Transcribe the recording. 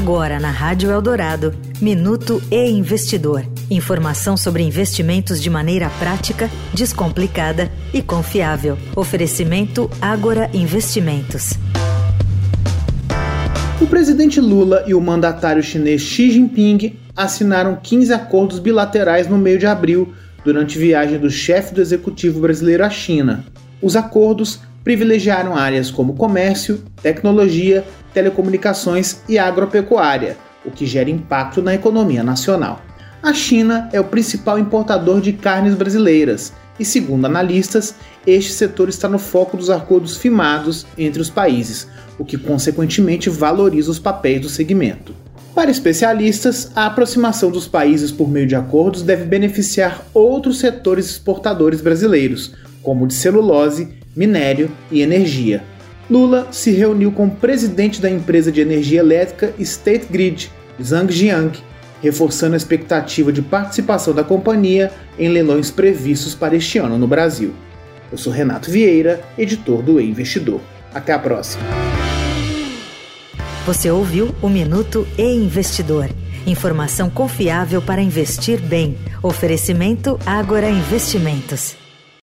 Agora na Rádio Eldorado, Minuto e Investidor. Informação sobre investimentos de maneira prática, descomplicada e confiável. Oferecimento Agora Investimentos. O presidente Lula e o mandatário chinês Xi Jinping assinaram 15 acordos bilaterais no meio de abril, durante viagem do chefe do executivo brasileiro à China. Os acordos privilegiaram áreas como comércio, tecnologia, telecomunicações e agropecuária, o que gera impacto na economia nacional. A China é o principal importador de carnes brasileiras e, segundo analistas, este setor está no foco dos acordos firmados entre os países, o que consequentemente valoriza os papéis do segmento. Para especialistas, a aproximação dos países por meio de acordos deve beneficiar outros setores exportadores brasileiros, como o de celulose, minério e energia. Lula se reuniu com o presidente da empresa de energia elétrica State Grid, Zhang Jiang, reforçando a expectativa de participação da companhia em leilões previstos para este ano no Brasil. Eu sou Renato Vieira, editor do e Investidor. Até a próxima. Você ouviu o Minuto e Investidor. Informação confiável para investir bem. Oferecimento Agora Investimentos.